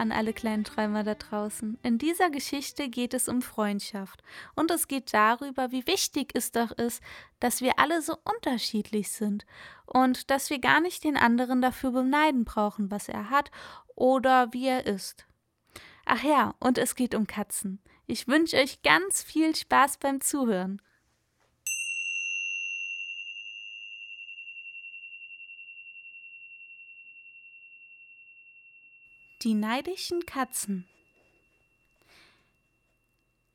An alle kleinen Träumer da draußen. In dieser Geschichte geht es um Freundschaft und es geht darüber, wie wichtig es doch ist, dass wir alle so unterschiedlich sind und dass wir gar nicht den anderen dafür beneiden brauchen, was er hat oder wie er ist. Ach ja, und es geht um Katzen. Ich wünsche euch ganz viel Spaß beim Zuhören. Die neidischen Katzen.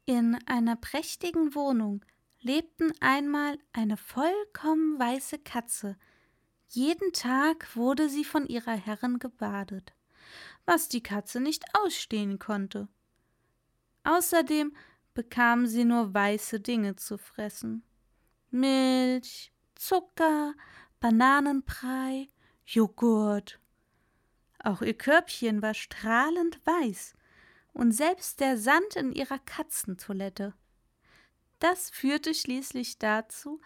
In einer prächtigen Wohnung lebten einmal eine vollkommen weiße Katze. Jeden Tag wurde sie von ihrer Herrin gebadet, was die Katze nicht ausstehen konnte. Außerdem bekam sie nur weiße Dinge zu fressen. Milch, Zucker, Bananenbrei, Joghurt auch ihr Körbchen war strahlend weiß und selbst der Sand in ihrer Katzentoilette. Das führte schließlich dazu,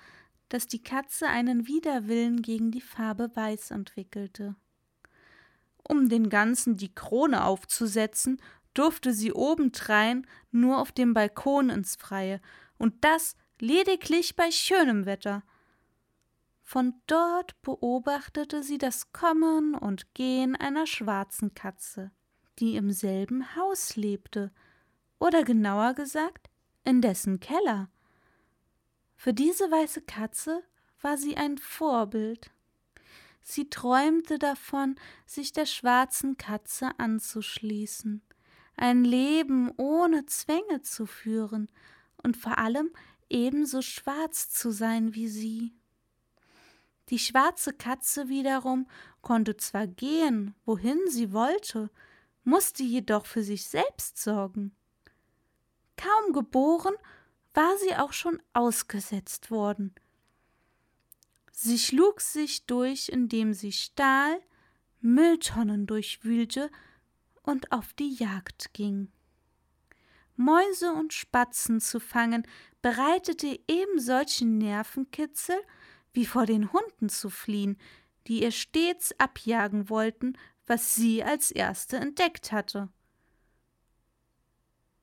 dass die Katze einen Widerwillen gegen die Farbe Weiß entwickelte. Um den Ganzen die Krone aufzusetzen, durfte sie obendrein nur auf dem Balkon ins Freie, und das lediglich bei schönem Wetter, von dort beobachtete sie das Kommen und Gehen einer schwarzen Katze, die im selben Haus lebte, oder genauer gesagt, in dessen Keller. Für diese weiße Katze war sie ein Vorbild. Sie träumte davon, sich der schwarzen Katze anzuschließen, ein Leben ohne Zwänge zu führen und vor allem ebenso schwarz zu sein wie sie. Die schwarze Katze wiederum konnte zwar gehen, wohin sie wollte, musste jedoch für sich selbst sorgen. Kaum geboren, war sie auch schon ausgesetzt worden. Sie schlug sich durch, indem sie stahl, Mülltonnen durchwühlte und auf die Jagd ging. Mäuse und Spatzen zu fangen bereitete eben solchen Nervenkitzel wie vor den Hunden zu fliehen, die ihr stets abjagen wollten, was sie als erste entdeckt hatte.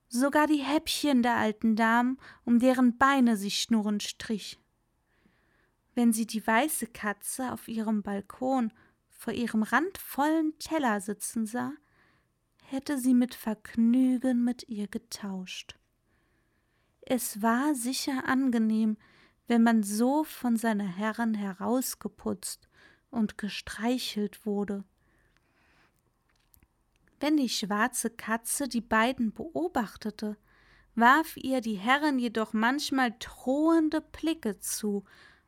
Sogar die Häppchen der alten Damen, um deren Beine sie schnurrend strich. Wenn sie die weiße Katze auf ihrem Balkon vor ihrem randvollen Teller sitzen sah, hätte sie mit Vergnügen mit ihr getauscht. Es war sicher angenehm, wenn man so von seiner Herrin herausgeputzt und gestreichelt wurde. Wenn die schwarze Katze die beiden beobachtete, warf ihr die Herrin jedoch manchmal drohende Blicke zu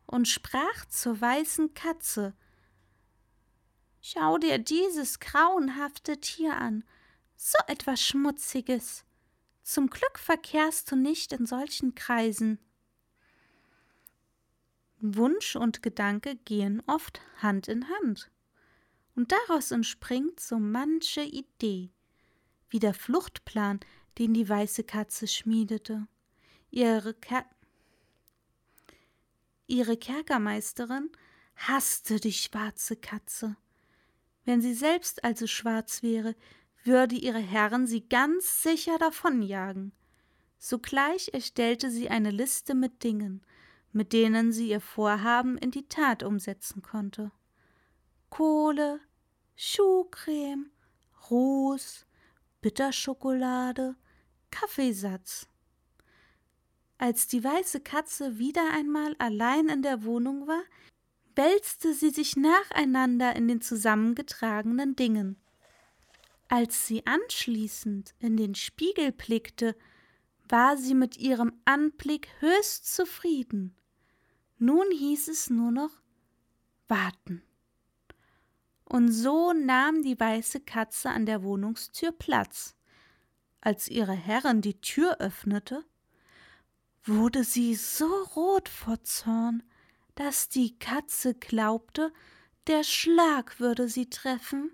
und sprach zur weißen Katze Schau dir dieses grauenhafte Tier an, so etwas Schmutziges. Zum Glück verkehrst du nicht in solchen Kreisen. Wunsch und Gedanke gehen oft Hand in Hand. Und daraus entspringt so manche Idee, wie der Fluchtplan, den die weiße Katze schmiedete. Ihre, Ker Ihre Kerkermeisterin hasste die schwarze Katze. Wenn sie selbst also schwarz wäre, würde ihre Herrin sie ganz sicher davonjagen. Sogleich erstellte sie eine Liste mit Dingen, mit denen sie ihr Vorhaben in die Tat umsetzen konnte. Kohle, Schuhcreme, Ruß, Bitterschokolade, Kaffeesatz. Als die weiße Katze wieder einmal allein in der Wohnung war, wälzte sie sich nacheinander in den zusammengetragenen Dingen. Als sie anschließend in den Spiegel blickte, war sie mit ihrem Anblick höchst zufrieden. Nun hieß es nur noch warten. Und so nahm die weiße Katze an der Wohnungstür Platz. Als ihre Herrin die Tür öffnete, wurde sie so rot vor Zorn, dass die Katze glaubte, der Schlag würde sie treffen.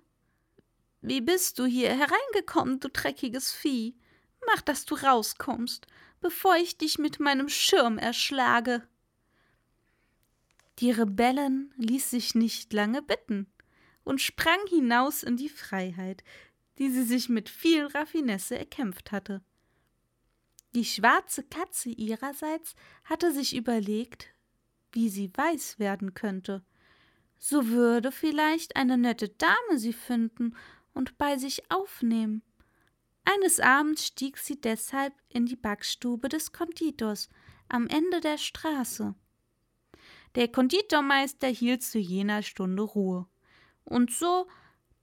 Wie bist du hier hereingekommen, du dreckiges Vieh? Mach, dass du rauskommst, bevor ich dich mit meinem Schirm erschlage. Die Rebellin ließ sich nicht lange bitten und sprang hinaus in die Freiheit. die sie sich mit viel Raffinesse erkämpft hatte. Die schwarze Katze ihrerseits hatte sich überlegt, wie sie weiß werden könnte. So würde vielleicht eine nette Dame sie finden und bei sich aufnehmen. Eines Abends stieg sie deshalb in die Backstube des Konditors am Ende der Straße. Der Konditormeister hielt zu jener Stunde Ruhe. Und so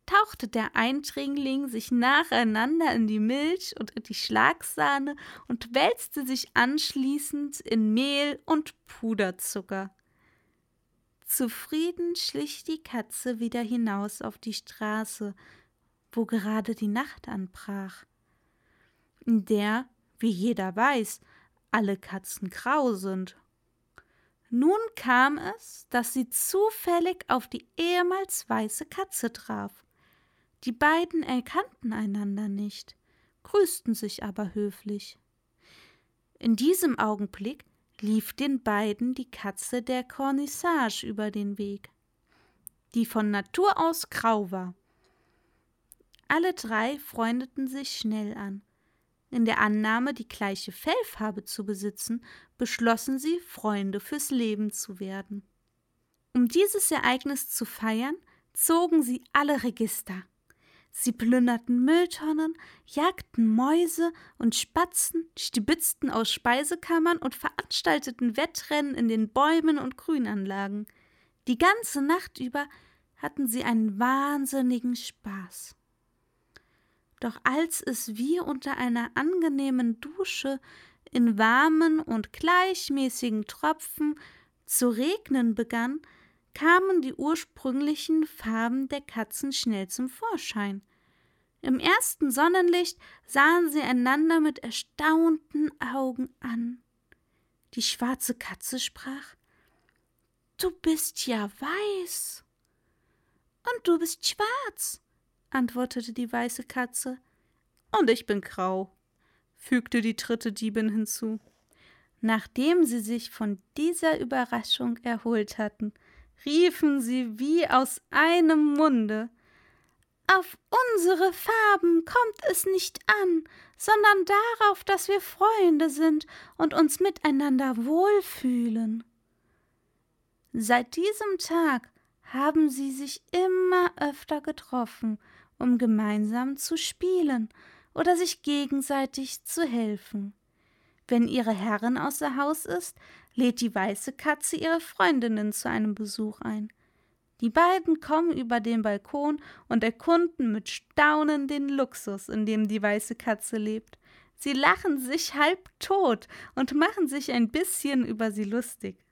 tauchte der Eindringling sich nacheinander in die Milch und in die Schlagsahne und wälzte sich anschließend in Mehl und Puderzucker. Zufrieden schlich die Katze wieder hinaus auf die Straße, wo gerade die Nacht anbrach, in der, wie jeder weiß, alle Katzen grau sind. Nun kam es, dass sie zufällig auf die ehemals weiße Katze traf. Die beiden erkannten einander nicht, grüßten sich aber höflich. In diesem Augenblick lief den beiden die Katze der Cornissage über den Weg, die von Natur aus grau war. Alle drei freundeten sich schnell an. In der Annahme, die gleiche Fellfarbe zu besitzen, beschlossen sie, Freunde fürs Leben zu werden. Um dieses Ereignis zu feiern, zogen sie alle Register. Sie plünderten Mülltonnen, jagten Mäuse und Spatzen, stibitzten aus Speisekammern und veranstalteten Wettrennen in den Bäumen und Grünanlagen. Die ganze Nacht über hatten sie einen wahnsinnigen Spaß. Doch als es wie unter einer angenehmen Dusche in warmen und gleichmäßigen Tropfen zu regnen begann, kamen die ursprünglichen Farben der Katzen schnell zum Vorschein. Im ersten Sonnenlicht sahen sie einander mit erstaunten Augen an. Die schwarze Katze sprach Du bist ja weiß. Und du bist schwarz, antwortete die weiße Katze. Und ich bin grau, fügte die dritte Diebin hinzu. Nachdem sie sich von dieser Überraschung erholt hatten, riefen sie wie aus einem Munde Auf unsere Farben kommt es nicht an, sondern darauf, dass wir Freunde sind und uns miteinander wohlfühlen. Seit diesem Tag haben sie sich immer öfter getroffen, um gemeinsam zu spielen oder sich gegenseitig zu helfen. Wenn ihre Herrin außer Haus ist, lädt die weiße Katze ihre Freundinnen zu einem Besuch ein. Die beiden kommen über den Balkon und erkunden mit Staunen den Luxus, in dem die weiße Katze lebt. Sie lachen sich halb tot und machen sich ein bisschen über sie lustig.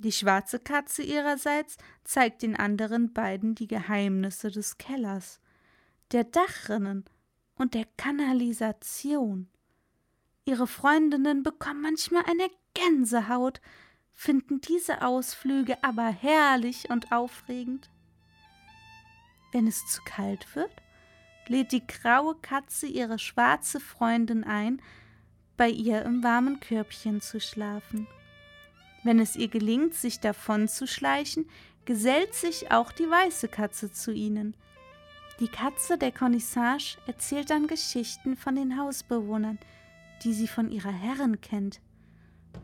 Die schwarze Katze ihrerseits zeigt den anderen beiden die Geheimnisse des Kellers, der Dachrinnen und der Kanalisation. Ihre Freundinnen bekommen manchmal eine Gänsehaut, finden diese Ausflüge aber herrlich und aufregend. Wenn es zu kalt wird, lädt die graue Katze ihre schwarze Freundin ein, bei ihr im warmen Körbchen zu schlafen. Wenn es ihr gelingt, sich davonzuschleichen, gesellt sich auch die weiße Katze zu ihnen. Die Katze der Cornissage erzählt dann Geschichten von den Hausbewohnern, die sie von ihrer Herrin kennt.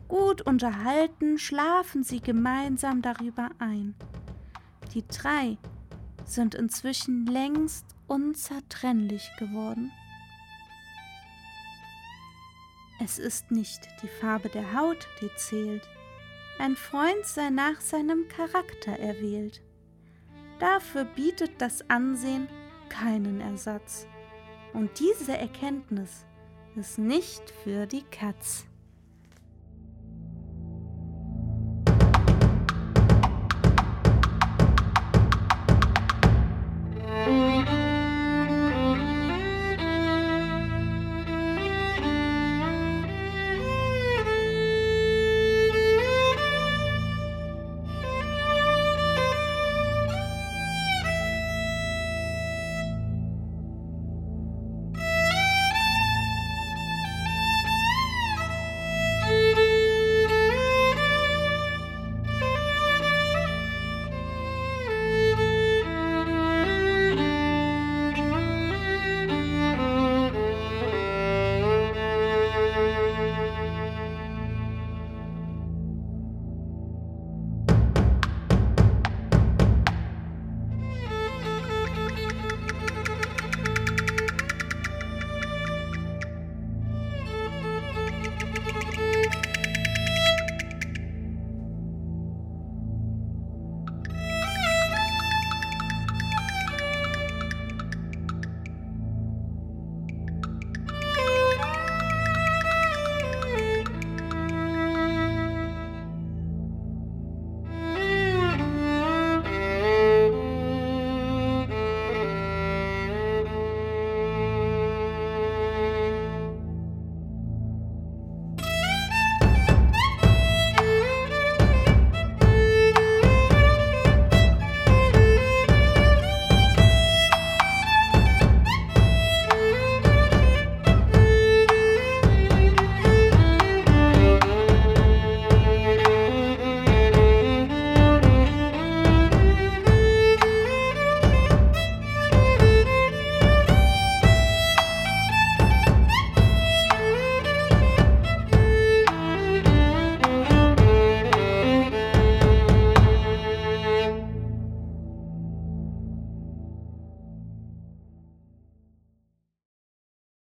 Gut unterhalten schlafen sie gemeinsam darüber ein. Die drei sind inzwischen längst unzertrennlich geworden. Es ist nicht die Farbe der Haut, die zählt, ein Freund sei nach seinem Charakter erwählt. Dafür bietet das Ansehen keinen Ersatz. Und diese Erkenntnis ist nicht für die Katz.